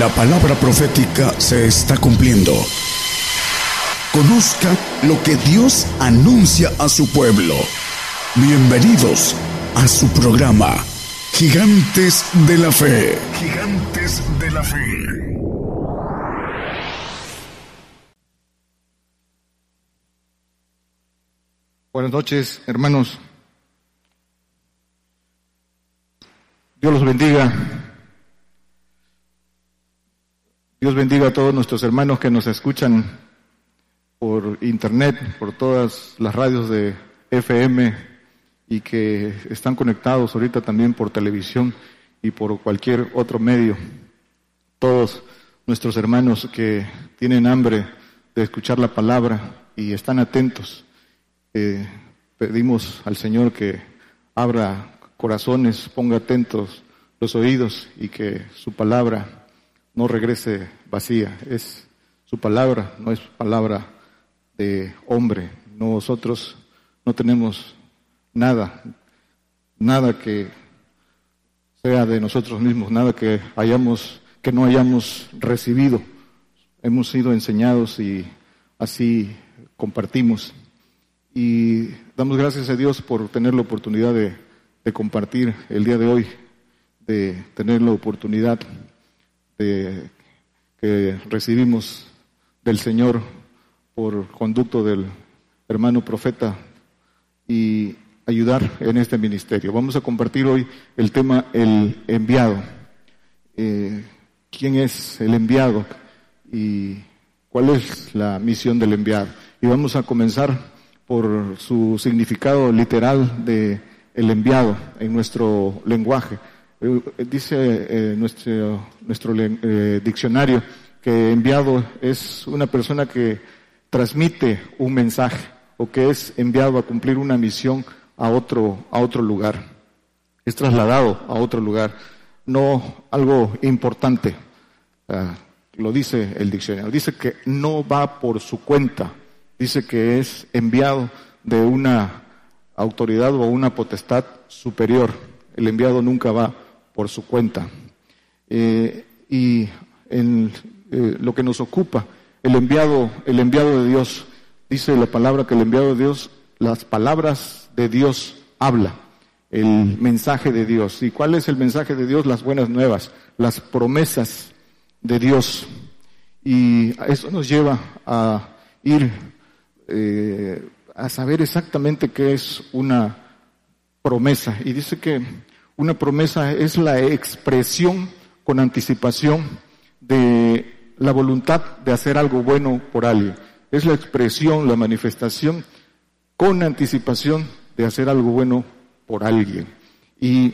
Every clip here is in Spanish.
La palabra profética se está cumpliendo. Conozca lo que Dios anuncia a su pueblo. Bienvenidos a su programa, Gigantes de la Fe. Gigantes de la Fe. Buenas noches, hermanos. Dios los bendiga. Dios bendiga a todos nuestros hermanos que nos escuchan por internet, por todas las radios de FM y que están conectados ahorita también por televisión y por cualquier otro medio. Todos nuestros hermanos que tienen hambre de escuchar la palabra y están atentos. Eh, pedimos al Señor que abra corazones, ponga atentos los oídos y que su palabra no regrese vacía. Es su palabra, no es palabra de hombre. Nosotros no tenemos nada, nada que sea de nosotros mismos, nada que hayamos, que no hayamos recibido. Hemos sido enseñados y así compartimos. Y damos gracias a Dios por tener la oportunidad de, de compartir el día de hoy, de tener la oportunidad que recibimos del Señor por conducto del hermano profeta y ayudar en este ministerio. Vamos a compartir hoy el tema el enviado. Eh, ¿Quién es el enviado y cuál es la misión del enviado? Y vamos a comenzar por su significado literal de el enviado en nuestro lenguaje. Eh, dice eh, nuestro, nuestro eh, diccionario que enviado es una persona que transmite un mensaje o que es enviado a cumplir una misión a otro, a otro lugar. Es trasladado a otro lugar, no algo importante. Ah, lo dice el diccionario. Dice que no va por su cuenta. Dice que es enviado de una autoridad o una potestad superior. El enviado nunca va por su cuenta. Eh, y en eh, lo que nos ocupa, el enviado, el enviado de Dios, dice la palabra que el enviado de Dios, las palabras de Dios habla, el mensaje de Dios. ¿Y cuál es el mensaje de Dios? Las buenas nuevas, las promesas de Dios. Y eso nos lleva a ir eh, a saber exactamente qué es una promesa. Y dice que una promesa es la expresión con anticipación de la voluntad de hacer algo bueno por alguien. Es la expresión, la manifestación con anticipación de hacer algo bueno por alguien. Y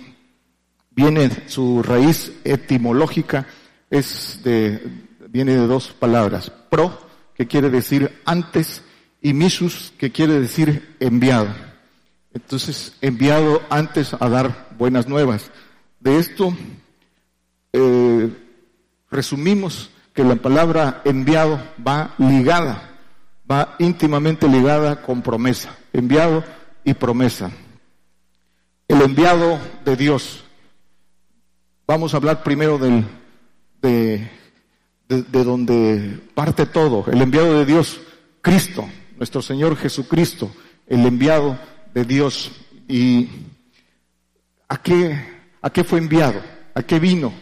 viene su raíz etimológica es de viene de dos palabras, pro que quiere decir antes y misus que quiere decir enviado. Entonces, enviado antes a dar buenas nuevas. De esto, eh, resumimos que la palabra enviado va ligada, va íntimamente ligada con promesa. Enviado y promesa. El enviado de Dios. Vamos a hablar primero del, de, de donde parte todo. El enviado de Dios, Cristo, nuestro Señor Jesucristo, el enviado de Dios. ¿Y a qué, a qué fue enviado? ¿A qué vino?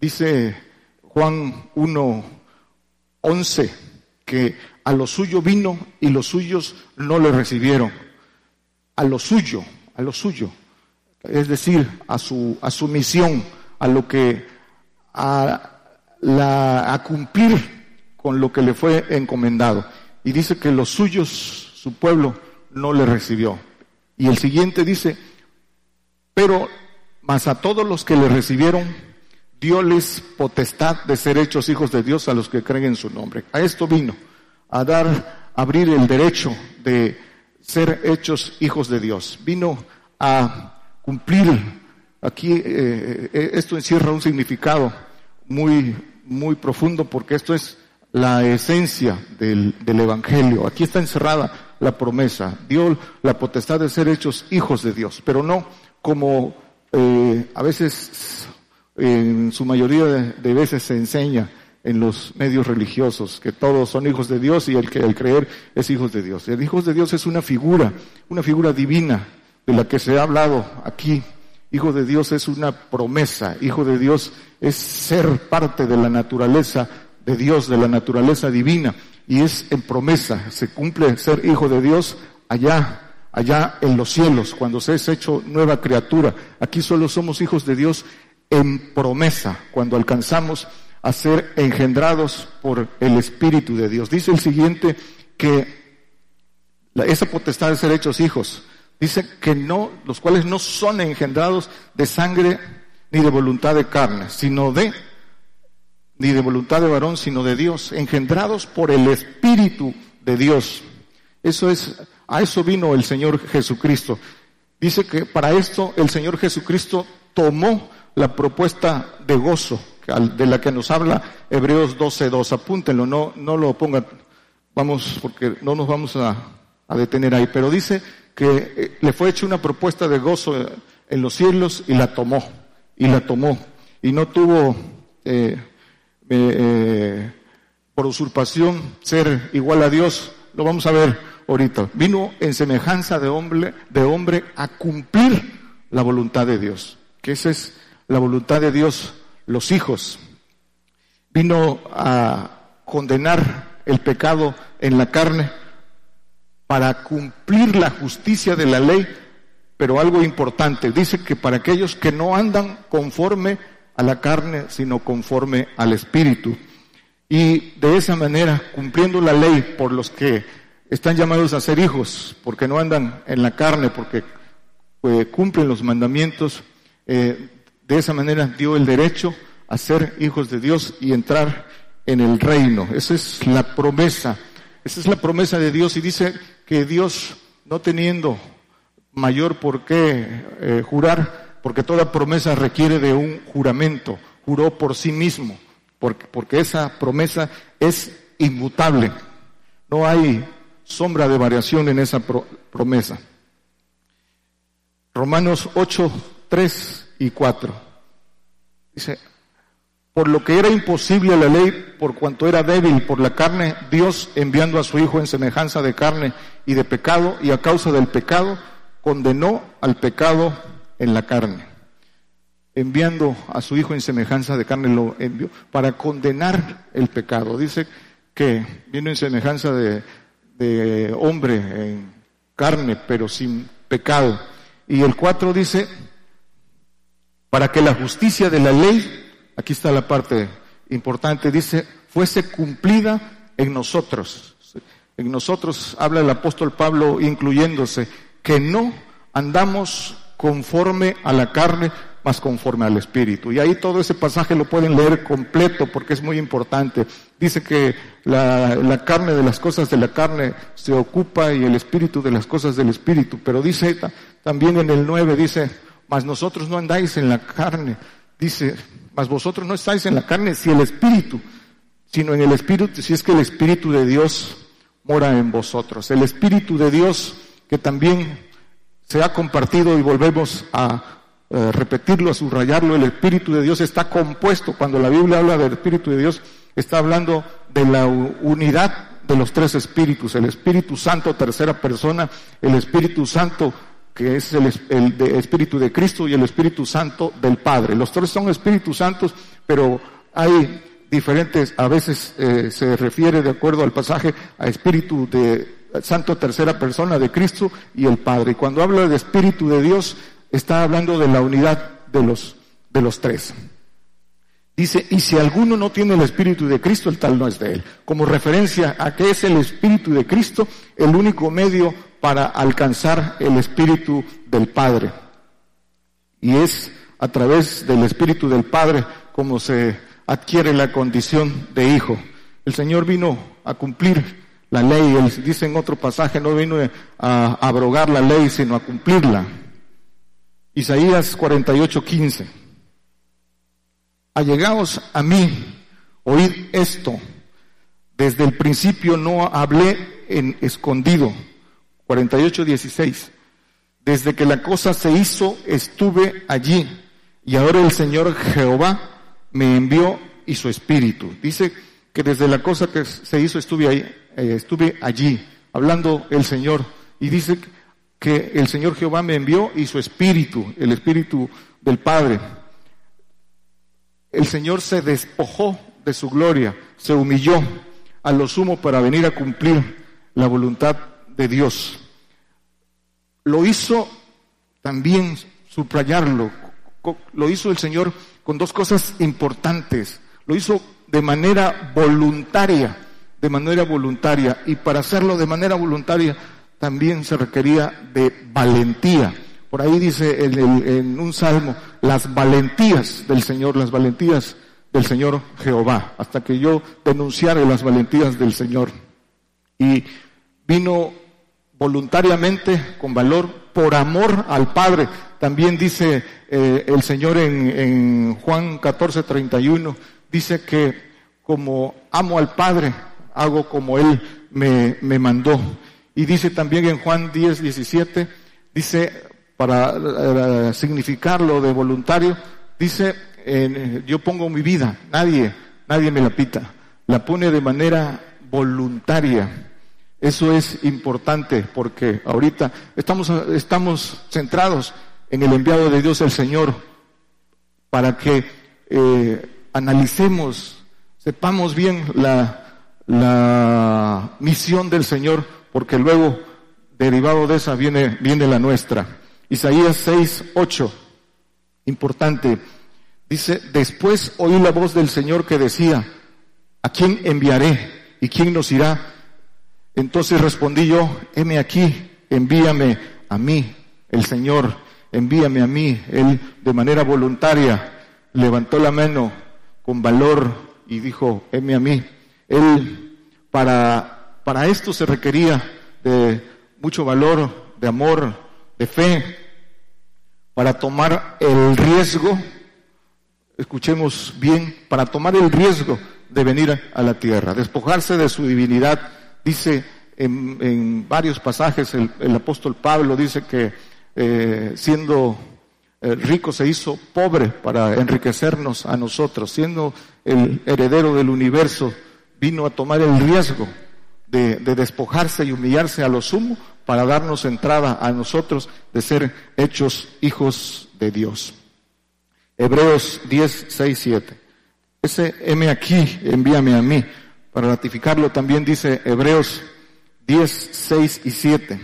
Dice Juan 1, 11, que a lo suyo vino y los suyos no le recibieron. A lo suyo, a lo suyo. Es decir, a su, a su misión, a lo que, a, la, a cumplir con lo que le fue encomendado. Y dice que los suyos, su pueblo, no le recibió. Y el siguiente dice, pero más a todos los que le recibieron, dioles potestad de ser hechos hijos de Dios a los que creen en su nombre. A esto vino, a dar, abrir el derecho de ser hechos hijos de Dios. Vino a cumplir, aquí eh, eh, esto encierra un significado muy, muy profundo porque esto es la esencia del, del Evangelio. Aquí está encerrada la promesa, dio la potestad de ser hechos hijos de Dios, pero no como eh, a veces en su mayoría de, veces se enseña en los medios religiosos, que todos son hijos de Dios y el que el creer es hijos de Dios. El hijo de Dios es una figura, una figura divina de la que se ha hablado aquí. Hijo de Dios es una promesa, hijo de Dios es ser parte de la naturaleza de Dios, de la naturaleza divina, y es en promesa, se cumple ser hijo de Dios allá allá en los cielos, cuando se es hecho nueva criatura. Aquí solo somos hijos de Dios en promesa, cuando alcanzamos a ser engendrados por el Espíritu de Dios. Dice el siguiente que esa potestad de ser hechos hijos, dice que no, los cuales no son engendrados de sangre ni de voluntad de carne, sino de, ni de voluntad de varón, sino de Dios, engendrados por el Espíritu de Dios. Eso es a eso vino el Señor Jesucristo. Dice que para esto el Señor Jesucristo tomó la propuesta de gozo de la que nos habla Hebreos 12.2. Apúntenlo, no, no lo pongan, vamos, porque no nos vamos a, detener ahí. Pero dice que eh, le fue hecha una propuesta de gozo en los cielos y la tomó, y la tomó. Y no tuvo eh, por usurpación ser igual a Dios. Lo vamos a ver ahorita. Vino en semejanza de hombre, de hombre a cumplir la voluntad de Dios. Que esa es la voluntad de Dios, los hijos. Vino a condenar el pecado en la carne para cumplir la justicia de la ley, pero algo importante, dice que para aquellos que no andan conforme a la carne, sino conforme al Espíritu. Y de esa manera, cumpliendo la ley por los que están llamados a ser hijos, porque no andan en la carne, porque eh, cumplen los mandamientos. Eh, de esa manera dio el derecho a ser hijos de Dios y entrar en el reino. Esa es la promesa. Esa es la promesa de Dios y dice que Dios, no teniendo mayor por qué eh, jurar, porque toda promesa requiere de un juramento, juró por sí mismo, porque, esa promesa es inmutable. No hay sombra de variación en esa promesa. Romanos 8, 3 y 4. Dice, por lo que era imposible la ley, por cuanto era débil por la carne, Dios enviando a su Hijo en semejanza de carne y de pecado, y a causa del pecado, condenó al pecado en la carne. Enviando a su Hijo en semejanza de carne, lo envió para condenar el pecado. Dice que vino en semejanza de, de hombre en carne, pero sin pecado. Y el 4 dice, para que la justicia de la ley, aquí está la parte importante, dice, fuese cumplida en nosotros. En nosotros habla el apóstol Pablo incluyéndose, que no andamos conforme a la carne, más conforme al Espíritu. Y ahí todo ese pasaje lo pueden leer completo porque es muy importante. Dice que la, carne de las cosas de la carne se ocupa y el Espíritu de las cosas del Espíritu. Pero dice también en el 9, dice, mas nosotros no andáis en la carne. Dice, mas vosotros no estáis en la carne si el Espíritu, sino en el Espíritu, si es que el Espíritu de Dios mora en vosotros. El Espíritu de Dios que también se ha compartido y volvemos a eh, repetirlo, a subrayarlo, el Espíritu de Dios está compuesto. Cuando la Biblia habla del Espíritu de Dios, está hablando de la unidad de los tres espíritus, el Espíritu Santo, tercera persona, el Espíritu Santo, que es el, Espíritu de Cristo, y el Espíritu Santo del Padre. Los tres son Espíritus Santos, pero hay diferentes, a veces eh, se refiere, de acuerdo al pasaje, a Espíritu de Santo tercera persona de Cristo y el Padre. Y cuando habla de Espíritu de Dios, está hablando de la unidad de los, de los tres. Dice, y si alguno no tiene el Espíritu de Cristo, el tal no es de él. Como referencia a que es el Espíritu de Cristo el único medio para alcanzar el Espíritu del Padre. Y es a través del Espíritu del Padre como se adquiere la condición de hijo. El Señor vino a cumplir la ley. Dice en otro pasaje, no vino a abrogar la ley, sino a cumplirla. Isaías 48, 15. Allegaos a mí, oíd esto. Desde el principio no hablé en escondido. 48, 16. Desde que la cosa se hizo, estuve allí Y ahora el Señor Jehová me envió y su espíritu. Dice que desde la cosa que se hizo estuve ahí, eh, estuve allí, hablando el Señor. Y dice que el Señor Jehová me envió y su espíritu, el espíritu del Padre. El Señor se despojó de su gloria, se humilló a lo sumo para venir a cumplir la voluntad de Dios. Lo hizo también subrayarlo, lo hizo el Señor con dos cosas importantes. Lo hizo de manera voluntaria, de manera voluntaria. Y para hacerlo de manera voluntaria también se requería de valentía. Por ahí dice en, un salmo, las valentías del Señor, las valentías del Señor Jehová, hasta que yo denunciara las valentías del Señor. Y vino voluntariamente, con valor, por amor al Padre. También dice eh, el Señor en, en Juan 14, 31, dice que como amo al Padre, hago como Él me, me mandó. Y dice también en Juan 10, 17, dice, para significarlo de voluntario, dice, yo pongo mi vida, nadie, nadie me la pita, la pone de manera voluntaria. Eso es importante porque ahorita estamos, estamos centrados en el enviado de Dios el Señor para que eh, analicemos, sepamos bien la, la misión del Señor, porque luego, derivado de esa, viene, viene la nuestra. Isaías 6, 8, importante, dice, después oí la voz del Señor que decía, ¿a quién enviaré y quién nos irá? Entonces respondí yo, heme aquí, envíame a mí, el Señor, envíame a mí. Él de manera voluntaria levantó la mano con valor y dijo, heme a mí. Él, para, esto se requería de mucho valor, de amor, de fe, para tomar el riesgo, escuchemos bien, para tomar el riesgo de venir a la tierra, despojarse de su divinidad. Dice en, varios pasajes el, apóstol Pablo, dice que eh, siendo eh, rico se hizo pobre para enriquecernos a nosotros, siendo el heredero del universo, vino a tomar el riesgo de, de, despojarse y humillarse a lo sumo para darnos entrada a nosotros de ser hechos hijos de Dios. Hebreos 10, 6, 7. Ese M aquí, envíame a mí. Para ratificarlo también dice Hebreos 10, 6 y 7.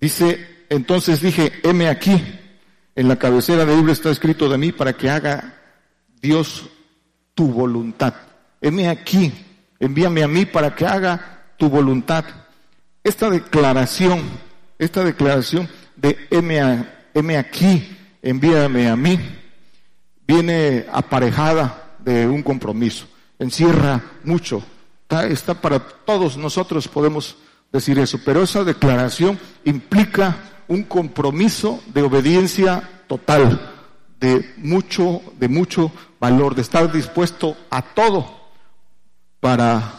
Dice, entonces dije, heme aquí, en la cabecera del libro está escrito de mí para que haga Dios tu voluntad. Heme aquí, envíame a mí para que haga tu voluntad. Esta declaración, esta declaración de heme, aquí, envíame a mí, viene aparejada de un compromiso. Encierra mucho está, para todos nosotros podemos decir eso, pero esa declaración implica un compromiso de obediencia total, de mucho, de mucho valor, de estar dispuesto a todo para,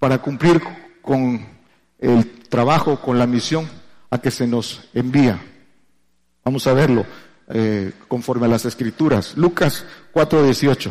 para cumplir con el trabajo, con la misión a que se nos envía. Vamos a verlo eh, conforme a las escrituras. Lucas 4:18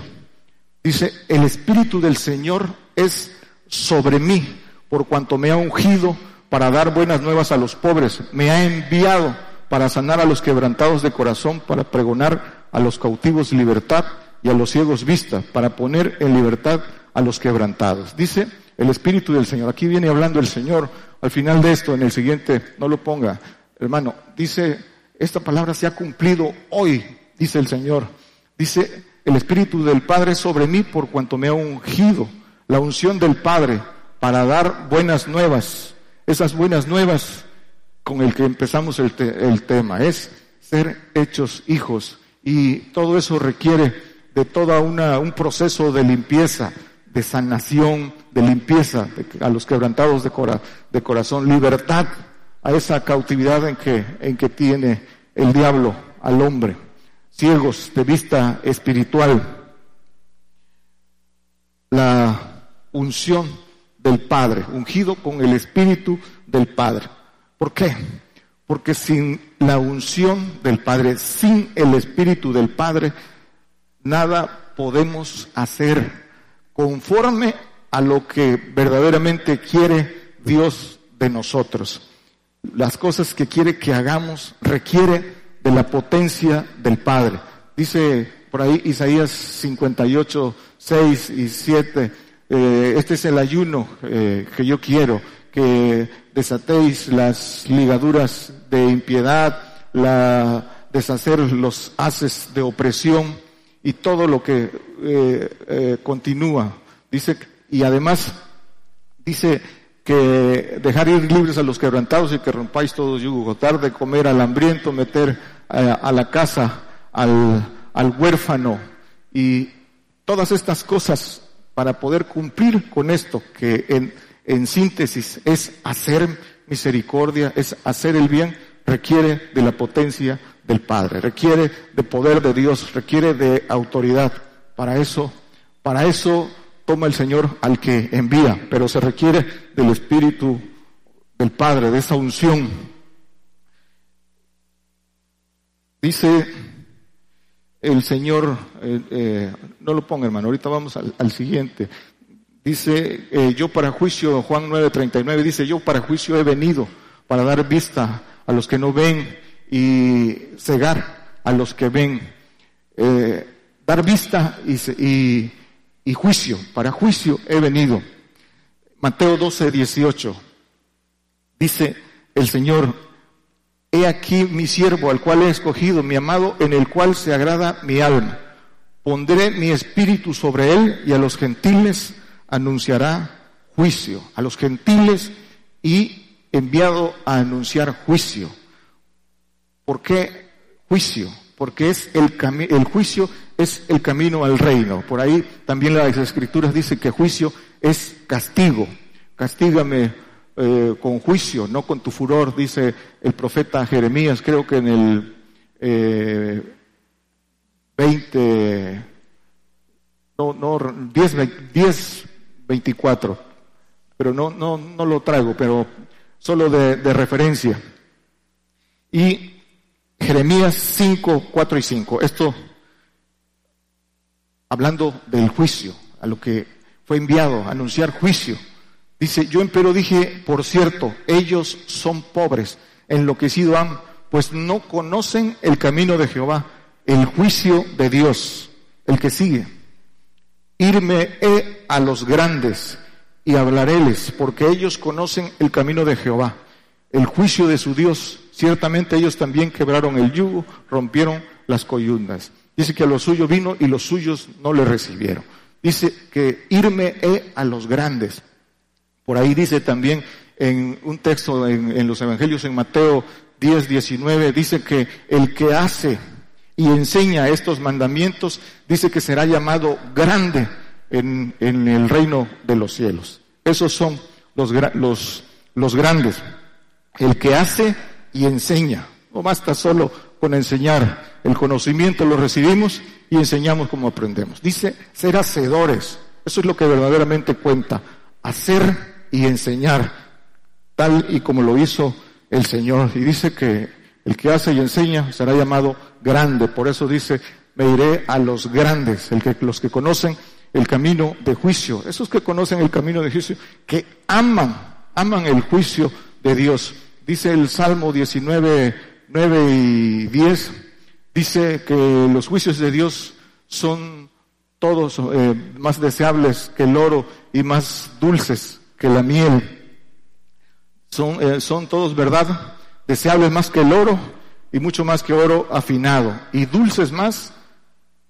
dice, el Espíritu del Señor es sobre mí, por cuanto me ha ungido para dar buenas nuevas a los pobres, me ha enviado para sanar a los quebrantados de corazón, para pregonar a los cautivos libertad y a los ciegos vista, para poner en libertad a los quebrantados. Dice el Espíritu del Señor. Aquí viene hablando el Señor. Al final de esto, en el siguiente, no lo ponga, hermano, dice, esta palabra se ha cumplido hoy, dice el Señor. Dice, el Espíritu del Padre sobre mí por cuanto me ha ungido la unción del Padre para dar buenas nuevas. Esas buenas nuevas con el que empezamos el, tema es ser hechos hijos y todo eso requiere de toda una un proceso de limpieza, de sanación, de limpieza a los quebrantados de, de corazón, libertad a esa cautividad en que, en que tiene el diablo al hombre, ciegos de vista espiritual. La unción del Padre, ungido con el Espíritu del Padre. ¿Por qué? porque sin la unción del Padre, sin el Espíritu del Padre, nada podemos hacer conforme a lo que verdaderamente quiere Dios de nosotros. Las cosas que quiere que hagamos requiere de la potencia del Padre. Dice por ahí Isaías 58, 6 y 7, eh, este es el ayuno eh, que yo quiero, que desatéis las ligaduras de impiedad, la, deshacer los haces de opresión y todo lo que eh, continúa. Dice, y además dice que dejar ir libres a los quebrantados y que rompáis todos yugos, dar de comer al hambriento, meter a la casa al, al huérfano y todas estas cosas para poder cumplir con esto que en, en síntesis es hacer misericordia, es hacer el bien, requiere de la potencia del Padre, requiere de poder de Dios, requiere de autoridad. Para eso, para eso toma el Señor al que envía, pero se requiere del Espíritu del Padre, de esa unción. Dice el Señor, eh, eh, no lo ponga hermano, ahorita vamos al, siguiente. Dice, eh, yo para juicio, Juan 9:39 dice, yo para juicio he venido para dar vista a los que no ven y cegar a los que ven. dar vista y, y, juicio, para juicio he venido. Mateo 12:18 dice el Señor, He aquí mi siervo, al cual he escogido, mi amado, en el cual se agrada mi alma. Pondré mi espíritu sobre él y a los gentiles anunciará juicio. A los gentiles y enviado a anunciar juicio. ¿Por qué juicio? Porque es el, el juicio es el camino al reino. Por ahí también las escrituras dicen que juicio es castigo. Castígame eh, con juicio, no con tu furor, dice el profeta Jeremías, creo que en el eh, 20, no, no, 10, 10, 24, pero no, no, no lo traigo, pero solo de referencia. Y Jeremías 5, 4 y 5, esto hablando del juicio, a lo que fue enviado, a anunciar juicio. Dice, yo empero dije, por cierto, ellos son pobres, enloquecido han, pues no conocen el camino de Jehová, el juicio de Dios, el que sigue. Irme he a los grandes y hablaréles, porque ellos conocen el camino de Jehová, el juicio de su Dios. Ciertamente ellos también quebraron el yugo, rompieron las coyundas. Dice que a los suyos vino y los suyos no le recibieron. Dice que irme he a los grandes. Por ahí dice también en un texto en, los Evangelios en Mateo 10, 19, dice que el que hace y enseña estos mandamientos, dice que será llamado grande en, el reino de los cielos. Esos son los, los, los grandes. El que hace y enseña. No basta solo con enseñar. El conocimiento lo recibimos y enseñamos como aprendemos. Dice ser hacedores. Eso es lo que verdaderamente cuenta. Hacer y enseñar, tal y como lo hizo el Señor. Y dice que el que hace y enseña será llamado grande. Por eso dice, me iré a los grandes, el que, los que conocen el camino de juicio. Esos que conocen el camino de juicio, que aman, aman el juicio de Dios. Dice el Salmo 19, 9 y 10, dice que los juicios de Dios son todos eh, más deseables que el oro y más dulces que la miel. Son, eh, son todos, ¿verdad? Deseables más que el oro y mucho más que oro afinado. Y dulces más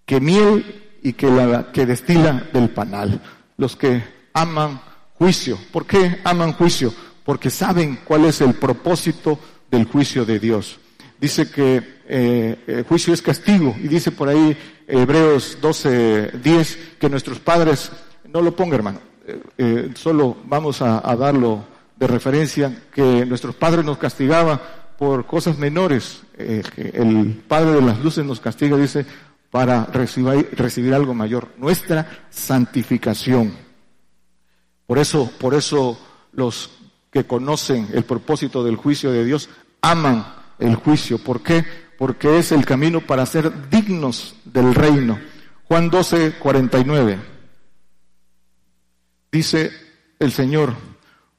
que miel y que la que destila del panal. Los que aman juicio. ¿Por qué aman juicio? Porque saben cuál es el propósito del juicio de Dios. Dice que eh, el juicio es castigo y dice por ahí Hebreos 12, 10 que nuestros padres, no lo ponga hermano, eh, eh, solo vamos a, darlo de referencia, que nuestros padres nos castigaban por cosas menores. Eh, el Padre de las Luces nos castiga, dice, para recibir algo mayor, nuestra santificación. Por eso, por eso los que conocen el propósito del juicio de Dios aman el juicio. ¿Por qué? Porque es el camino para ser dignos del reino. Juan 12, 49. Dice el Señor,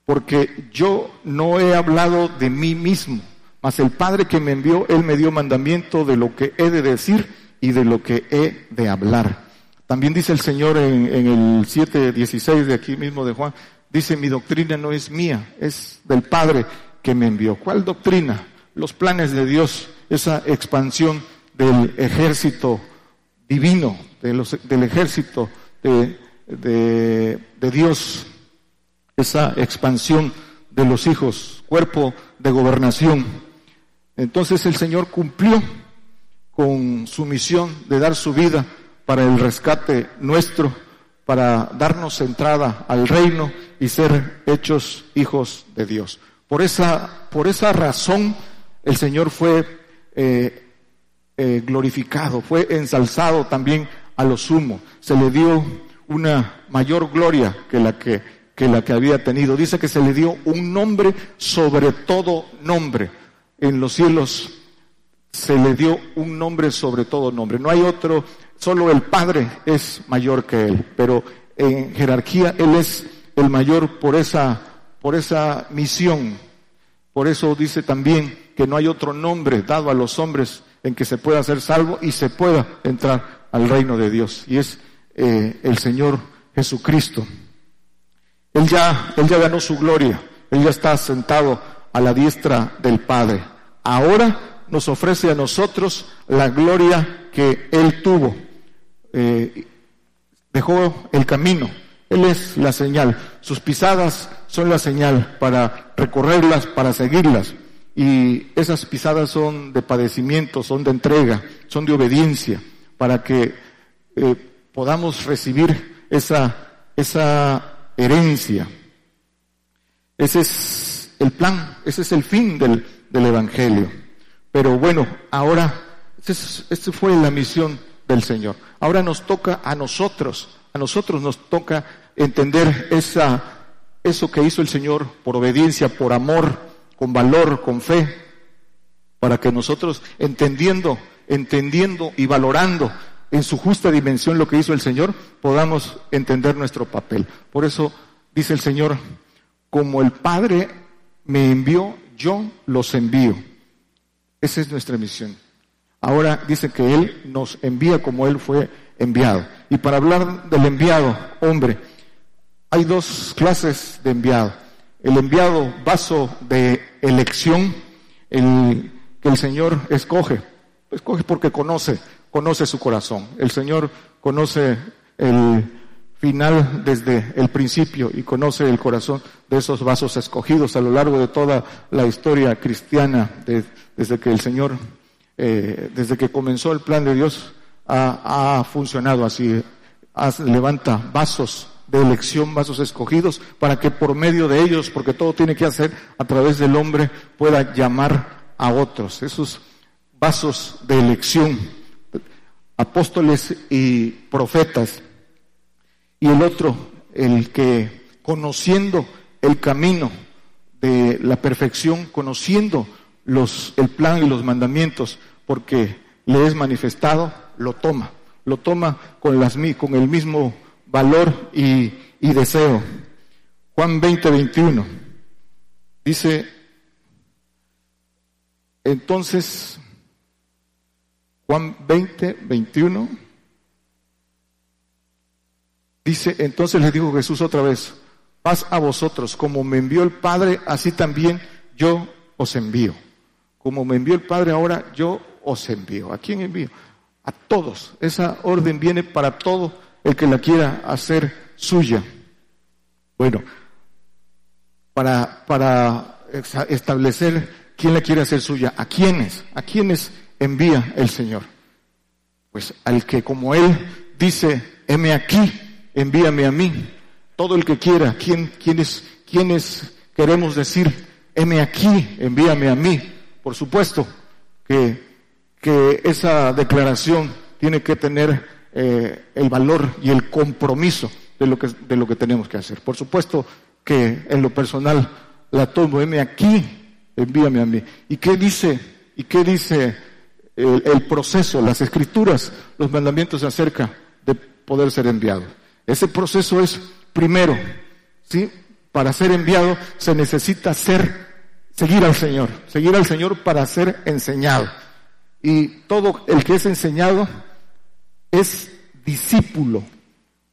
porque yo no he hablado de mí mismo, mas el Padre que me envió, Él me dio mandamiento de lo que he de decir y de lo que he de hablar. También dice el Señor en, el 7.16 de aquí mismo de Juan, dice, mi doctrina no es mía, es del Padre que me envió. ¿Cuál doctrina? Los planes de Dios, esa expansión del ejército divino, del ejército de, de Dios, esa expansión de los hijos, cuerpo de gobernación. Entonces el Señor cumplió con su misión de dar su vida para el rescate nuestro, para darnos entrada al reino y ser hechos hijos de Dios. Por esa, por esa razón el Señor fue eh, eh, glorificado, fue ensalzado también a lo sumo. Se le dio una mayor gloria que la que, que la que había tenido. Dice que se le dio un nombre sobre todo nombre. En los cielos se le dio un nombre sobre todo nombre. No hay otro Solo el Padre es mayor que Él, pero en jerarquía Él es el mayor por esa, por esa misión. Por eso dice también que no hay otro nombre dado a los hombres en que se pueda ser salvo y se pueda entrar al reino de Dios. Y es eh, el Señor Jesucristo. Él ya, él ya ganó su gloria. Él ya está sentado a la diestra del Padre. Ahora nos ofrece a nosotros la gloria que Él tuvo eh, dejó el camino. Él es la señal. Sus pisadas son la señal para recorrerlas, para seguirlas. Y esas pisadas son de padecimiento, son de entrega, son de obediencia, para que eh, podamos recibir esa, esa herencia. Ese es el plan, ese es el fin del, del Evangelio. Pero bueno, ahora, esta fue la misión del Señor. Ahora nos toca a nosotros, a nosotros nos toca entender eso que hizo el Señor por obediencia, por amor, con valor, con fe, para que nosotros entendiendo, entendiendo y valorando en su justa dimensión lo que hizo el Señor, podamos entender nuestro papel. Por eso dice el Señor, como el Padre me envió, yo los envío. Esa es nuestra misión. Ahora dice que Él nos envía como Él fue enviado. Y para hablar del enviado, hombre, hay dos clases de enviado. El enviado vaso de elección, el que el Señor escoge. Escoge porque conoce, conoce su corazón. El Señor conoce el final desde el principio y conoce el corazón de esos vasos escogidos a lo largo de toda la historia cristiana, desde que el Señor eh, desde que comenzó el plan de Dios, ha, funcionado así. levanta vasos de elección, vasos escogidos, para que por medio de ellos, porque todo tiene que hacer a través del hombre, pueda llamar a otros. Esos vasos de elección, apóstoles y profetas. Y el otro, el que conociendo el camino de la perfección, conociendo los, el plan y los mandamientos porque le es manifestado, lo toma, lo toma con, las, con el mismo valor y, deseo. Juan 20, 21 dice, entonces, Juan 20, 21, dice, entonces le dijo Jesús otra vez, paz a vosotros, como me envió el Padre, así también yo os envío. Como me envió el Padre ahora, yo os envío. ¿A quién envío? A todos. Esa orden viene para todo el que la quiera hacer suya. Bueno, para, para establecer quién la quiere hacer suya, a quiénes, a quiénes envía el Señor. Pues al que como Él dice, heme aquí, envíame a mí. Todo el que quiera, ¿quién, quiénes, quiénes queremos decir, heme aquí, envíame a mí? Por supuesto que, que esa declaración tiene que tener eh, el valor y el compromiso de lo, que, de lo que tenemos que hacer. Por supuesto que en lo personal la tomo, M aquí, envíame a mí. ¿Y qué dice, y qué dice el, el proceso, las escrituras, los mandamientos acerca de poder ser enviado? Ese proceso es primero, ¿sí? Para ser enviado se necesita ser, seguir al Señor, seguir al Señor para ser enseñado. Y todo el que es enseñado es discípulo.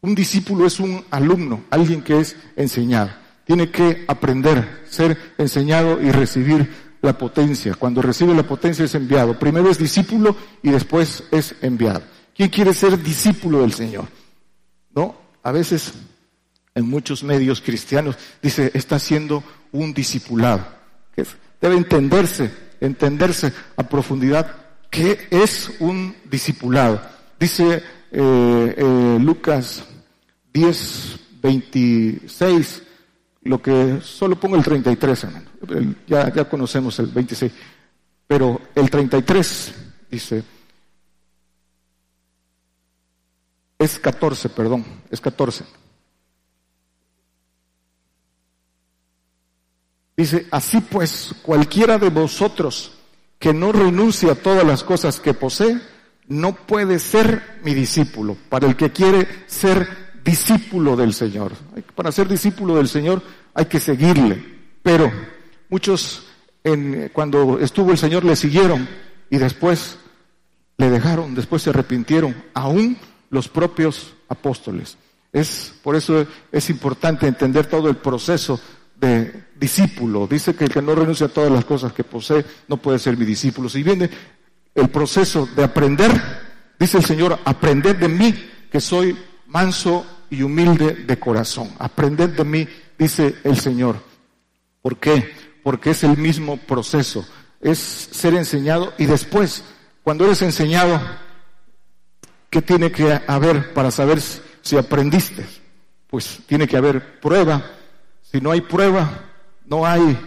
Un discípulo es un alumno, alguien que es enseñado. Tiene que aprender, ser enseñado y recibir la potencia. Cuando recibe la potencia es enviado. Primero es discípulo y después es enviado. ¿Quién quiere ser discípulo del Señor? ¿No? A veces en muchos medios cristianos dice, está siendo un discipulado. Debe entenderse, entenderse a profundidad qué es un discipulado. Dice eh, eh, Lucas 10, 26, lo que solo pongo el 33, hermano. Ya, ya conocemos el 26. Pero el 33 dice, es 14, perdón, es 14. Dice, así pues, cualquiera de vosotros que no renuncie a todas las cosas que posee, no puede ser mi discípulo. Para el que quiere ser discípulo del Señor. Para ser discípulo del Señor hay que seguirle. Pero muchos, en, cuando estuvo el Señor, le siguieron y después le dejaron, después se arrepintieron, aún los propios apóstoles. Es, por eso es importante entender todo el proceso discípulo. Dice que el que no renuncia a todas las cosas que posee no puede ser mi discípulo. Si viene el proceso de aprender, dice el Señor, aprended de mí, que soy manso y humilde de corazón. Aprended de mí, dice el Señor. ¿Por qué? Porque es el mismo proceso. Es ser enseñado y después, cuando eres enseñado, ¿qué tiene que haber para saber si aprendiste? Pues tiene que haber prueba. Si no hay prueba, no hay,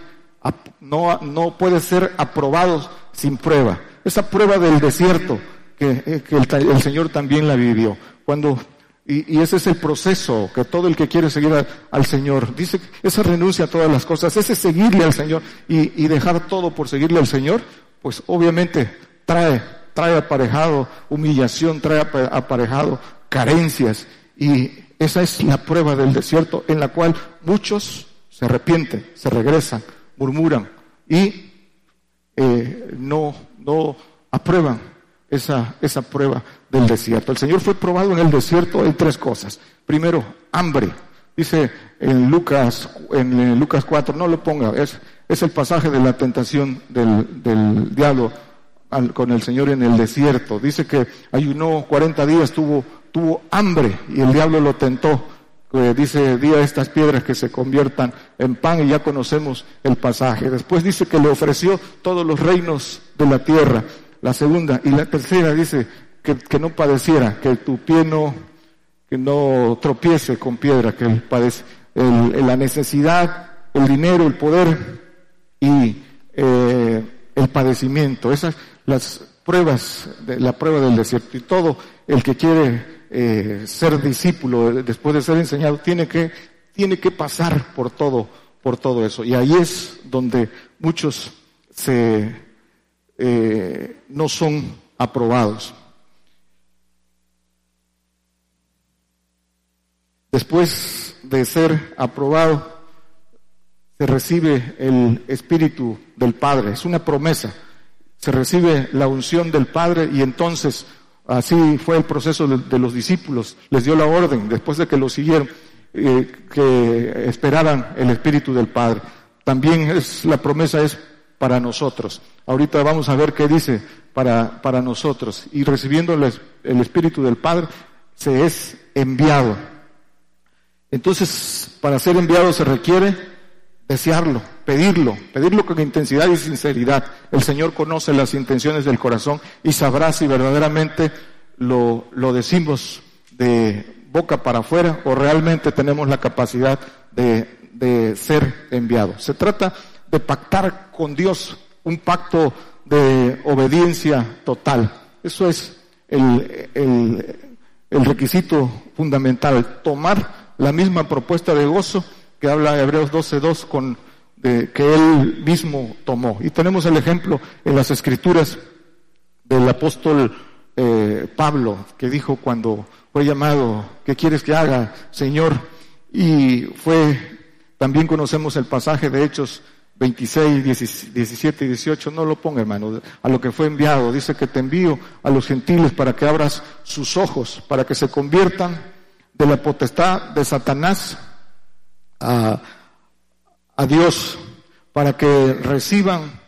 no, no puede ser aprobado sin prueba esa prueba del desierto que, eh, el, Señor también la vivió. Cuando, y, ese es el proceso que todo el que quiere seguir al Señor, dice, esa renuncia a todas las cosas, ese seguirle al Señor y, y dejar todo por seguirle al Señor, pues obviamente trae, trae aparejado humillación, trae aparejado carencias y esa es la prueba del desierto en la cual muchos se arrepienten, se regresan, murmuran y eh, no no aprueban esa, esa prueba del desierto. El Señor fue probado en el desierto en tres cosas. Primero, hambre. Dice en Lucas, en Lucas 4, no lo ponga, es, es el pasaje de la tentación del, del diablo con el Señor en el desierto. Dice que ayunó 40 días, tuvo, tuvo hambre y el diablo lo tentó. dice, di a estas piedras que se conviertan en pan y ya conocemos el pasaje. Después dice que le ofreció todos los reinos de la tierra. La segunda y la tercera dice que, no padeciera, que tu pie no, que no tropiece con piedra, que el, el, la necesidad, el dinero, el poder y eh, el padecimiento. Esas las pruebas, de, la prueba del desierto. Y todo el que quiere eh, ser discípulo después de ser enseñado tiene que, tiene que pasar por todo, por todo eso. Y ahí es donde muchos eh, no son aprobados. Después de ser aprobado, se recibe el Espíritu del Padre. Es una promesa. Se recibe la unción del Padre y entonces así fue el proceso de, los discípulos. Les dio la orden, después de que lo siguieron, eh, que esperaran el Espíritu del Padre. También es, la promesa es para nosotros. Ahorita vamos a ver qué dice para, para nosotros. Y recibiendo el Espíritu del Padre, se es enviado. Entonces, para ser enviado se requiere desearlo, pedirlo, pedirlo con intensidad y sinceridad. El Señor conoce las intenciones del corazón y sabrá si verdaderamente lo, lo decimos de boca para afuera o realmente tenemos la capacidad de, de ser enviados. Se trata de pactar con Dios, un pacto de obediencia total. Eso es el, el, requisito fundamental, tomar la misma propuesta de gozo que habla Hebreos 12.2 con que él mismo tomó. Y tenemos el ejemplo en las escrituras del apóstol eh, Pablo, que dijo cuando fue llamado, ¿qué quieres que haga, Señor? Y fue, también conocemos el pasaje de Hechos 26, 17 y 18, no lo ponga hermano, a lo que fue enviado, dice que te envío a los gentiles para que abras sus ojos, para que se conviertan de la potestad de Satanás a, a Dios, para que reciban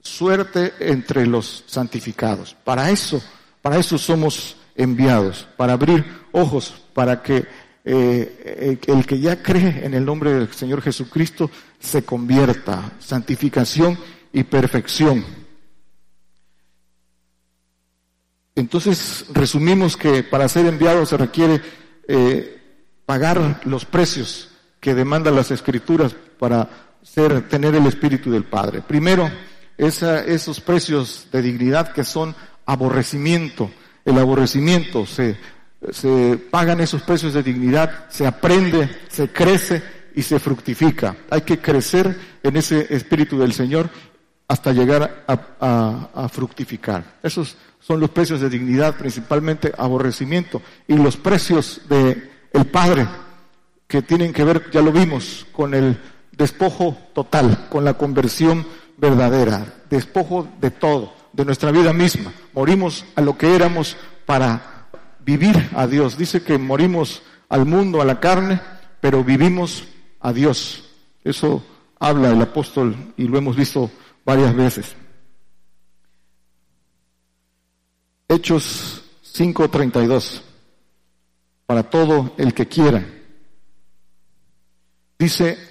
suerte entre los santificados. Para eso, para eso somos enviados, para abrir ojos, para que eh, el que ya cree en el nombre del Señor Jesucristo se convierta, santificación y perfección. Entonces, resumimos que para ser enviado se requiere eh, pagar los precios que demandan las escrituras para ser, tener el Espíritu del Padre. Primero, esos precios de dignidad que son aborrecimiento. El aborrecimiento, se, pagan esos precios de dignidad, se aprende, se crece y se fructifica. Hay que crecer en ese Espíritu del Señor hasta llegar a, a, fructificar. Esos son los precios de dignidad, principalmente aborrecimiento. Y los precios de Padre, que tienen que ver, ya lo vimos, con el despojo total, con la conversión verdadera, despojo de todo, de nuestra vida misma. Morimos a lo que éramos para vivir a Dios. Dice que morimos al mundo, a la carne, pero vivimos a Dios. Eso habla el apóstol y lo hemos visto varias veces. Hechos 5:32, para todo el que quiera. Dice,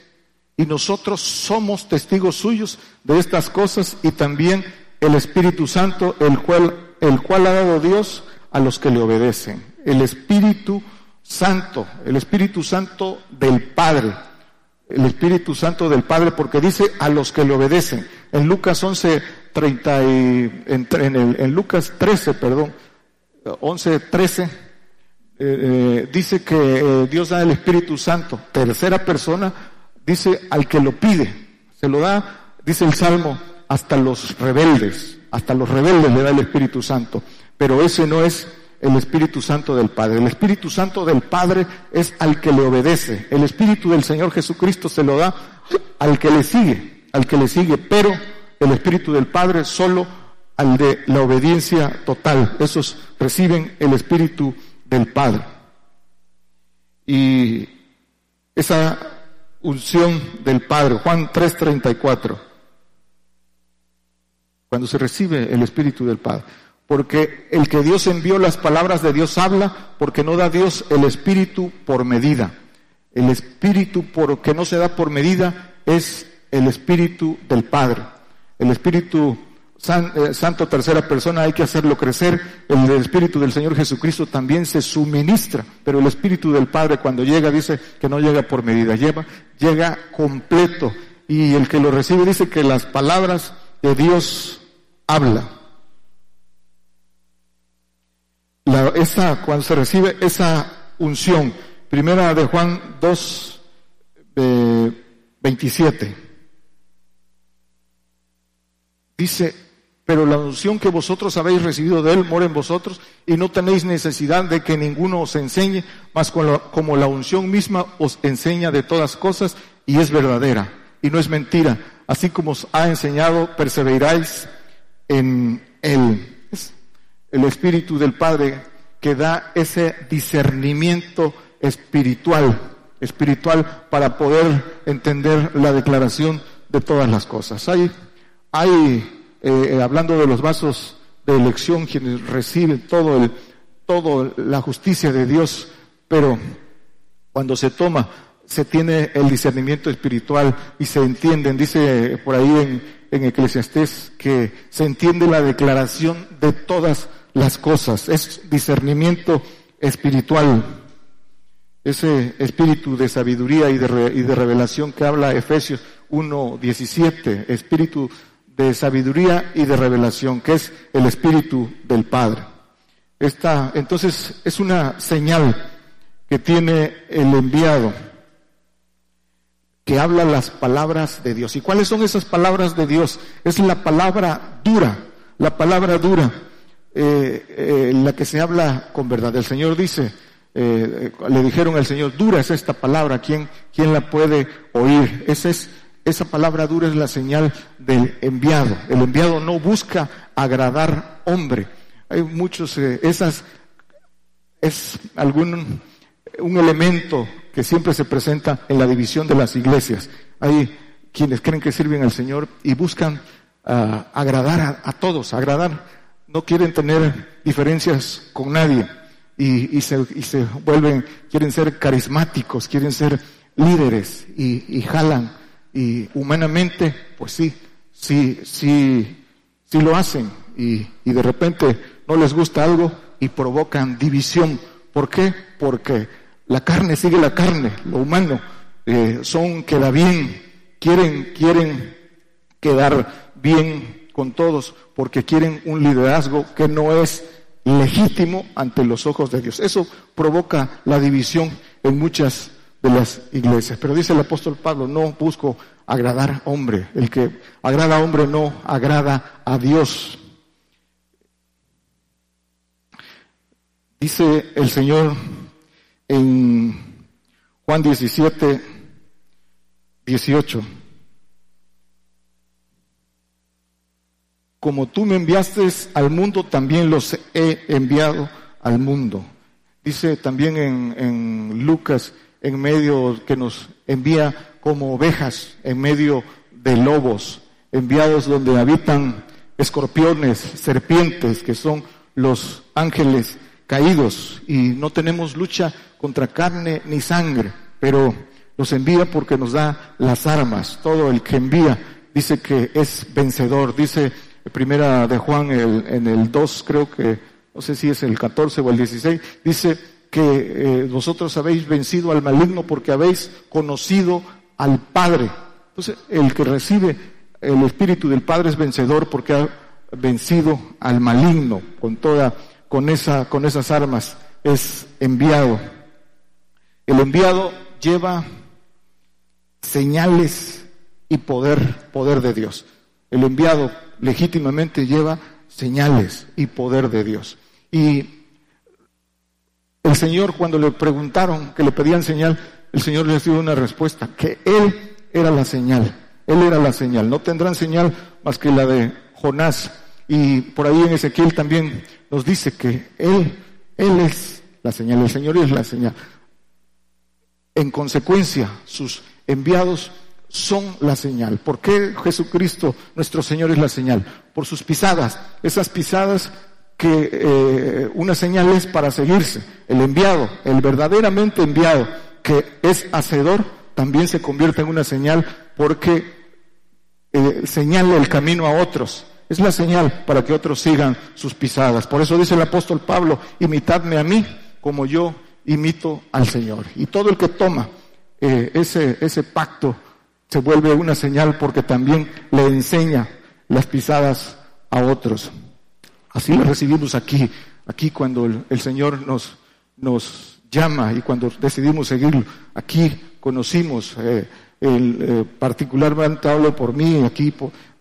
y nosotros somos testigos suyos de estas cosas y también el Espíritu Santo, el cual, el cual ha dado Dios a los que le obedecen. El Espíritu Santo, el Espíritu Santo del Padre. El Espíritu Santo del Padre, porque dice a los que le obedecen. En Lucas 11, 30 y, en, Lucas 13, perdón, 11, 13, eh, eh, dice que eh, Dios da el Espíritu Santo, tercera persona, dice al que lo pide, se lo da, dice el Salmo, hasta los rebeldes, hasta los rebeldes le da el Espíritu Santo, pero ese no es el Espíritu Santo del Padre. El Espíritu Santo del Padre es al que le obedece. El Espíritu del Señor Jesucristo se lo da al que le sigue, al que le sigue, pero el Espíritu del Padre solo al de la obediencia total. Esos reciben el Espíritu del Padre. Y esa unción del Padre, Juan 3:34, cuando se recibe el Espíritu del Padre. Porque el que Dios envió las palabras de Dios habla, porque no da Dios el Espíritu por medida. El Espíritu por, que no se da por medida es el Espíritu del Padre. El Espíritu eh, Santo tercera persona hay que hacerlo crecer. El Espíritu del Señor Jesucristo también se suministra, pero el Espíritu del Padre cuando llega dice que no llega por medida, lleva, llega completo. Y el que lo recibe dice que las palabras de Dios habla. esa, cuando se recibe esa unción, primera de Juan 2, 27, dice, pero la unción que vosotros habéis recibido de Él mora en vosotros y no tenéis necesidad de que ninguno os enseñe, mas como la unción misma os enseña de todas cosas y es verdadera y no es mentira. Así como os ha enseñado, perseveráis en Él. Es el Espíritu del Padre que da ese discernimiento espiritual, espiritual para poder entender la declaración de todas las cosas. Hay, hay eh, eh, hablando de los vasos de elección, quienes reciben todo el, todo la justicia de Dios, pero cuando se toma, se tiene el discernimiento espiritual y se entienden, dice por ahí en, en Eclesiastés, que se entiende la declaración de todas las cosas, es discernimiento espiritual, ese espíritu de sabiduría y de, y de revelación que habla Efesios 1.17, espíritu de sabiduría y de revelación, que es el Espíritu del Padre. Esta, entonces, es una señal que tiene el enviado. que habla las palabras de Dios. ¿Y cuáles son esas palabras de Dios? Es la palabra dura, la palabra dura, eh, eh, la que se habla con verdad. El Señor dice, eh, le dijeron al Señor, dura es esta palabra, ¿quién, quién la puede oír? Esa, es, esa palabra dura es la señal del enviado. El enviado no busca agradar hombre. Hay muchos, esas, es algún, un elemento que siempre se presenta en la división de las iglesias. Hay quienes creen que sirven al Señor y buscan ah, agradar a, todos, agradar, no quieren tener diferencias con nadie y, se, vuelven, quieren ser carismáticos, quieren ser líderes y, jalan y humanamente, pues sí, sí, sí, sí lo hacen y, y de repente no les gusta algo y provocan división. ¿Por qué? Porque la carne sigue la carne, lo humano. Eh, son queda bien, quieren, quieren quedar bien con todos porque quieren un liderazgo que no es legítimo ante los ojos de Dios. Eso provoca la división en muchas de las iglesias. Pero dice el apóstol Pablo, no busco agradar hombre. El que agrada a hombre no agrada a Dios. Dice el Señor en Juan 17, 18. Como tú me enviaste al mundo, también los he enviado al mundo. Dice también en, en Lucas, en medio que nos envía como ovejas, en medio de lobos, enviados donde habitan escorpiones, serpientes, que son los ángeles caídos y no tenemos lucha contra carne ni sangre, pero nos envía porque nos da las armas. Todo el que envía dice que es vencedor. Dice primera de Juan en el 2, creo que, no sé si es el 14 o el 16, dice que eh, vosotros habéis vencido al maligno porque habéis conocido al Padre. Entonces, el que recibe el Espíritu del Padre es vencedor porque ha vencido al maligno con toda con, esa, con esas armas es enviado. El enviado lleva señales y poder, poder de Dios. El enviado legítimamente lleva señales y poder de Dios. Y el Señor cuando le preguntaron que le pedían señal, el Señor les dio una respuesta, que Él era la señal, Él era la señal. No tendrán señal más que la de Jonás. Y por ahí en Ezequiel también nos dice que Él, Él es la señal, el Señor es la señal. En consecuencia, sus enviados son la señal. ¿Por qué Jesucristo, nuestro Señor, es la señal? Por sus pisadas, esas pisadas que eh, una señal es para seguirse. El enviado, el verdaderamente enviado, que es hacedor, también se convierte en una señal porque eh, señala el camino a otros. Es la señal para que otros sigan sus pisadas. Por eso dice el apóstol Pablo, imitadme a mí como yo imito al Señor. Y todo el que toma eh, ese, ese pacto se vuelve una señal porque también le enseña las pisadas a otros. Así lo recibimos aquí, aquí cuando el, Señor nos, nos llama y cuando decidimos seguirlo. Aquí conocimos, eh, el, eh, particularmente hablo por mí, aquí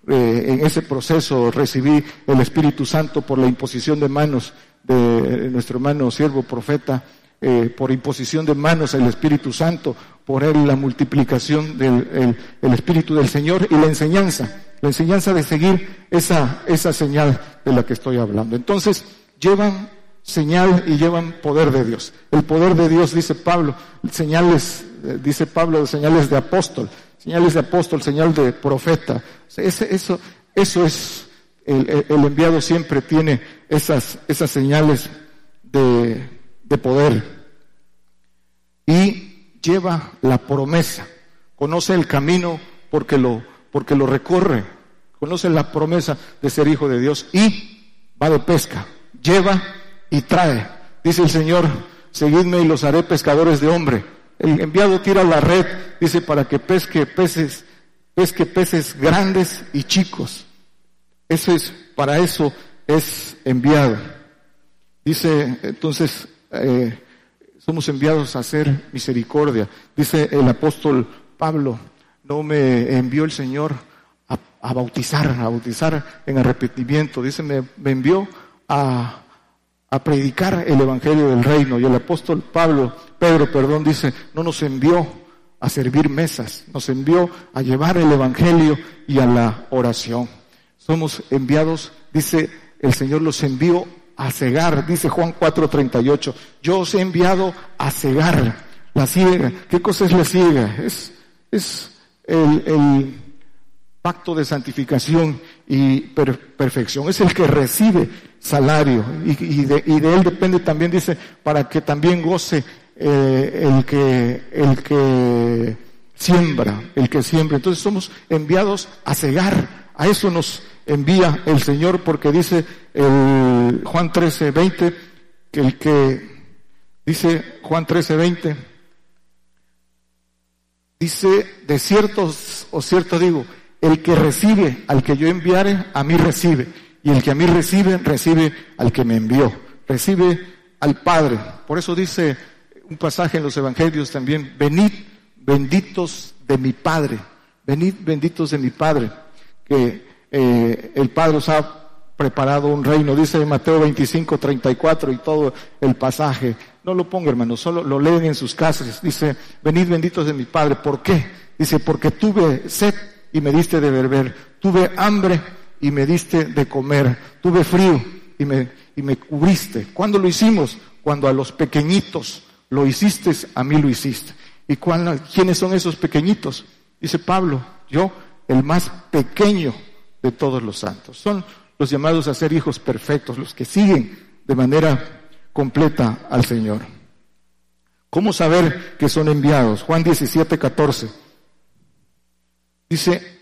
eh, en ese proceso recibí el Espíritu Santo por la imposición de manos de nuestro hermano siervo profeta, eh, por imposición de manos el Espíritu Santo, por él la multiplicación del el, Espíritu del Señor y la enseñanza, la enseñanza de seguir esa, esa señal de la que estoy hablando. Entonces, llevan señal y llevan poder de Dios. El poder de Dios, dice Pablo, señales, eh, dice Pablo, señales de apóstol señales de apóstol, señal de profeta. eso, eso es, el, enviado siempre tiene esas, esas señales de, de poder. Y lleva la promesa, conoce el camino porque lo, porque lo recorre, conoce la promesa de ser hijo de Dios y va de pesca, lleva y trae. Dice el Señor, seguidme y los haré pescadores de hombre. El enviado tira la red, dice, para que pesque peces, pesque peces grandes y chicos. Eso es, para eso es enviado. Dice, entonces, eh, somos enviados a hacer misericordia. Dice el apóstol Pablo no me envió el Señor a, bautizar, a bautizar en arrepentimiento. Dice, me, me envió a, a predicar el Evangelio del Reino. Y el apóstol Pablo, Pedro, perdón, dice, no nos envió a servir mesas, nos envió a llevar el Evangelio y a la oración. Somos enviados, dice el Señor, los envió a cegar, dice Juan 4:38. Yo os he enviado a cegar la ciega. ¿Qué cosa es la ciega? Es, es el, pacto de santificación y perfección. Es el que recibe salario y, de, él depende también, dice, para que también goce eh, el, que, el que siembra, el que siembra. Entonces somos enviados a cegar. A eso nos envía el Señor porque dice el Juan 13, 20, que el que, dice Juan 13, 20, dice, de cierto o cierto digo, el que recibe al que yo enviare, a mí recibe. Y el que a mí recibe, recibe al que me envió. Recibe al Padre. Por eso dice un pasaje en los Evangelios también, venid benditos de mi Padre. Venid benditos de mi Padre. Que eh, el Padre os ha preparado un reino. Dice Mateo 25, 34 y todo el pasaje. No lo ponga, hermano, solo lo leen en sus casas. Dice, venid benditos de mi Padre. ¿Por qué? Dice, porque tuve sed y me diste de beber. Tuve hambre y me diste de comer. Tuve frío y me, y me cubriste. ¿Cuándo lo hicimos? Cuando a los pequeñitos lo hiciste, a mí lo hiciste. ¿Y quiénes son esos pequeñitos? Dice Pablo, yo, el más pequeño de todos los santos. Son los llamados a ser hijos perfectos, los que siguen de manera completa al Señor. ¿Cómo saber que son enviados? Juan 17, 14. Dice,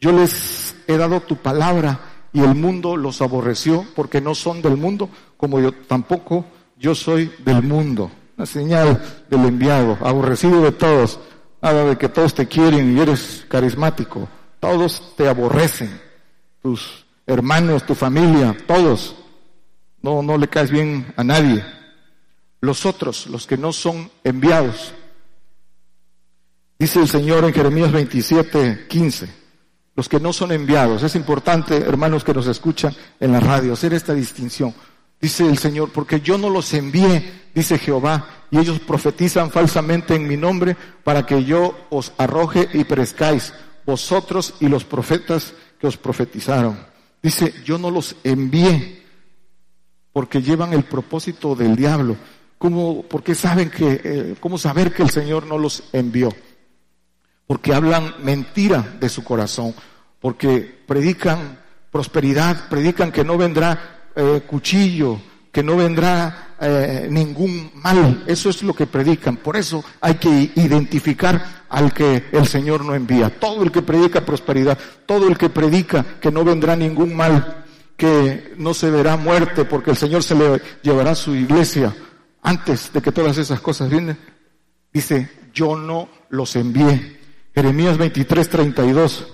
yo les he dado tu palabra y el mundo los aborreció porque no son del mundo, como yo tampoco yo soy del mundo. Una señal del enviado, aborrecido de todos, nada de que todos te quieren y eres carismático. Todos te aborrecen, tus hermanos, tu familia, todos. No, no le caes bien a nadie. Los otros, los que no son enviados. Dice el Señor en Jeremías 27, 15 los que no son enviados. Es importante, hermanos que nos escuchan en la radio, hacer esta distinción. Dice el Señor, porque yo no los envié, dice Jehová, y ellos profetizan falsamente en mi nombre para que yo os arroje y perezcáis, vosotros y los profetas que os profetizaron. Dice, yo no los envié porque llevan el propósito del diablo. ¿Cómo, porque saben que, eh, ¿Cómo saber que el Señor no los envió? Porque hablan mentira de su corazón, porque predican prosperidad, predican que no vendrá eh, cuchillo, que no vendrá eh, ningún mal. Eso es lo que predican. Por eso hay que identificar al que el Señor no envía. Todo el que predica prosperidad, todo el que predica que no vendrá ningún mal, que no se verá muerte porque el Señor se le llevará a su iglesia antes de que todas esas cosas vienen, dice, yo no los envié. Jeremías 23, 32.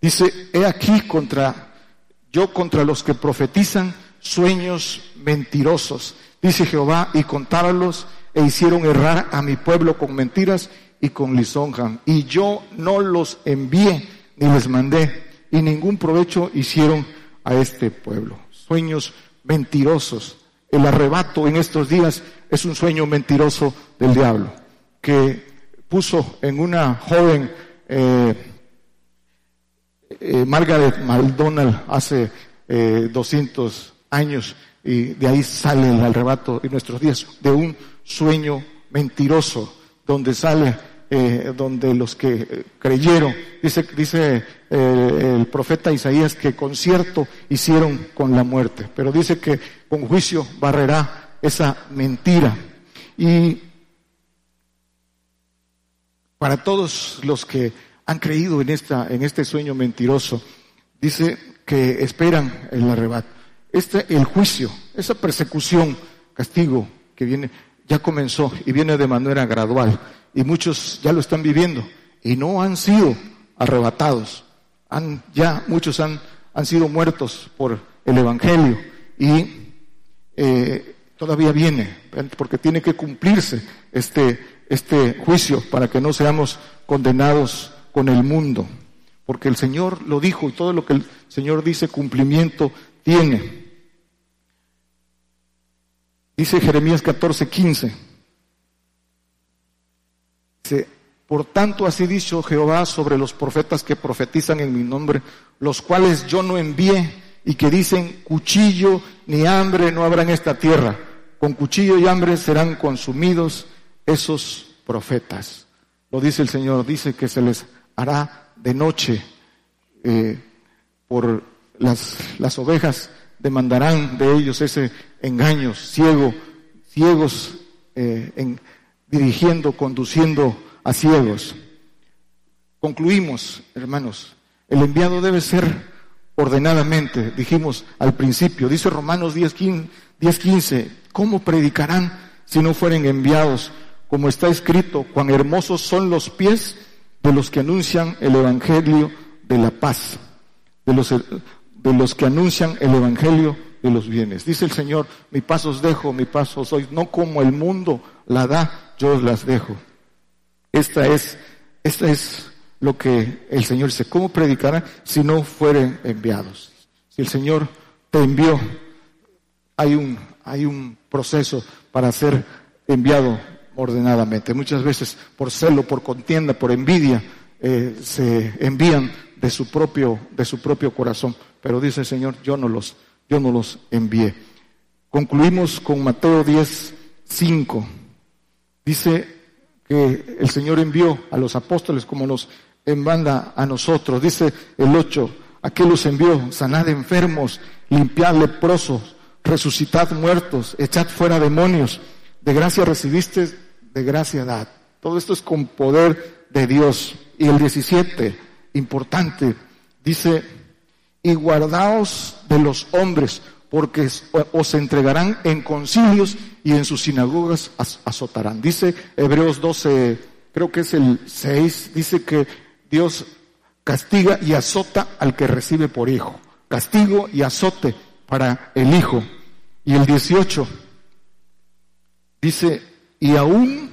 Dice, he aquí contra, yo contra los que profetizan sueños mentirosos. Dice Jehová, y contáronlos e hicieron errar a mi pueblo con mentiras y con lisonja. Y yo no los envié ni les mandé, y ningún provecho hicieron a este pueblo. Sueños mentirosos. El arrebato en estos días es un sueño mentiroso del diablo, que puso en una joven eh, eh, Margaret McDonald hace eh, 200 años y de ahí sale el arrebato en nuestros días, de un sueño mentiroso, donde sale, eh, donde los que eh, creyeron, dice, dice el profeta Isaías que concierto hicieron con la muerte, pero dice que con juicio barrerá esa mentira. Y para todos los que han creído en, esta, en este sueño mentiroso, dice que esperan el arrebato. Este, el juicio, esa persecución, castigo que viene, ya comenzó y viene de manera gradual. Y muchos ya lo están viviendo y no han sido arrebatados. Han, ya muchos han, han sido muertos por el Evangelio y eh, todavía viene, porque tiene que cumplirse este, este juicio para que no seamos condenados con el mundo, porque el Señor lo dijo y todo lo que el Señor dice cumplimiento tiene. Dice Jeremías 14, 15. Dice, por tanto así dicho Jehová sobre los profetas que profetizan en mi nombre, los cuales yo no envié y que dicen cuchillo ni hambre no habrá en esta tierra. Con cuchillo y hambre serán consumidos esos profetas. Lo dice el Señor, dice que se les hará de noche eh, por las, las ovejas demandarán de ellos ese engaño ciego, ciegos eh, en, dirigiendo, conduciendo a ciegos. Concluimos, hermanos, el enviado debe ser ordenadamente, dijimos al principio, dice Romanos 10.15, ¿cómo predicarán si no fueren enviados? Como está escrito, cuán hermosos son los pies de los que anuncian el Evangelio de la paz, de los, de los que anuncian el Evangelio de los bienes. Dice el Señor, mi paso os dejo, mi paso soy, no como el mundo la da, yo os las dejo. Esta es, esta es lo que el Señor dice. ¿Cómo predicarán si no fueren enviados? Si el Señor te envió, hay un, hay un proceso para ser enviado ordenadamente. Muchas veces por celo, por contienda, por envidia, eh, se envían de su propio, de su propio corazón. Pero dice el Señor, yo no los, yo no los envié. Concluimos con Mateo 10, 5. Dice que el Señor envió a los apóstoles como nos en banda a nosotros. Dice el 8, ¿a qué los envió? Sanad enfermos, limpiad leprosos, resucitad muertos, echad fuera demonios. De gracia recibiste, de gracia dad. Todo esto es con poder de Dios. Y el 17, importante, dice, y guardaos de los hombres, porque os entregarán en concilios y en sus sinagogas azotarán. Dice Hebreos 12, creo que es el 6, dice que Dios castiga y azota al que recibe por hijo. Castigo y azote para el hijo. Y el 18 dice, y aún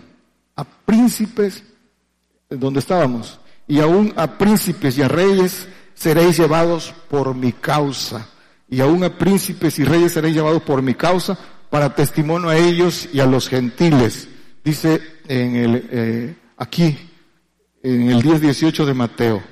a príncipes, donde estábamos, y aún a príncipes y a reyes seréis llevados por mi causa. Y aún a príncipes y reyes seréis llevados por mi causa para testimonio a ellos y a los gentiles. Dice en el, eh, aquí, en el 10-18 de Mateo.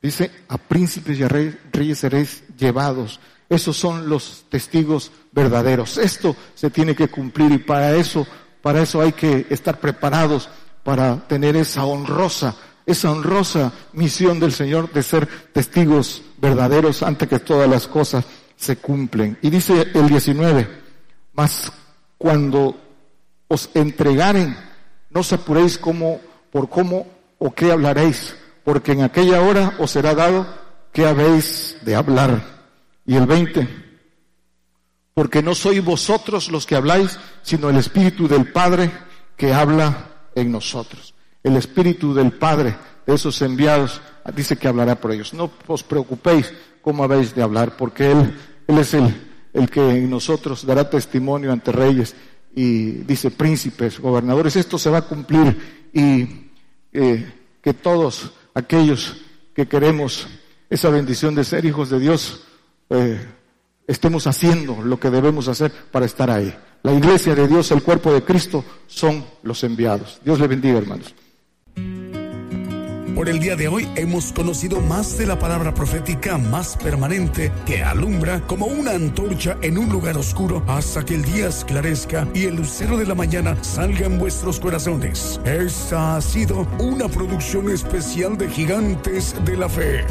Dice, a príncipes y a reyes, seréis llevados. Esos son los testigos verdaderos. Esto se tiene que cumplir y para eso, para eso hay que estar preparados para tener esa honrosa, esa honrosa misión del Señor de ser testigos verdaderos antes que todas las cosas se cumplen. Y dice el 19, mas cuando os entregaren, no os apuréis como, por cómo o qué hablaréis, porque en aquella hora os será dado qué habéis de hablar. Y el 20, porque no sois vosotros los que habláis, sino el Espíritu del Padre que habla en nosotros. El Espíritu del Padre de esos enviados dice que hablará por ellos. No os preocupéis cómo habéis de hablar, porque Él, Él es el, el que en nosotros dará testimonio ante reyes y dice príncipes, gobernadores. Esto se va a cumplir y eh, que todos aquellos que queremos esa bendición de ser hijos de Dios, eh, estemos haciendo lo que debemos hacer para estar ahí. La iglesia de Dios, el cuerpo de Cristo, son los enviados. Dios le bendiga, hermanos. Por el día de hoy hemos conocido más de la palabra profética más permanente que alumbra como una antorcha en un lugar oscuro hasta que el día esclarezca y el lucero de la mañana salga en vuestros corazones. Esta ha sido una producción especial de Gigantes de la Fe.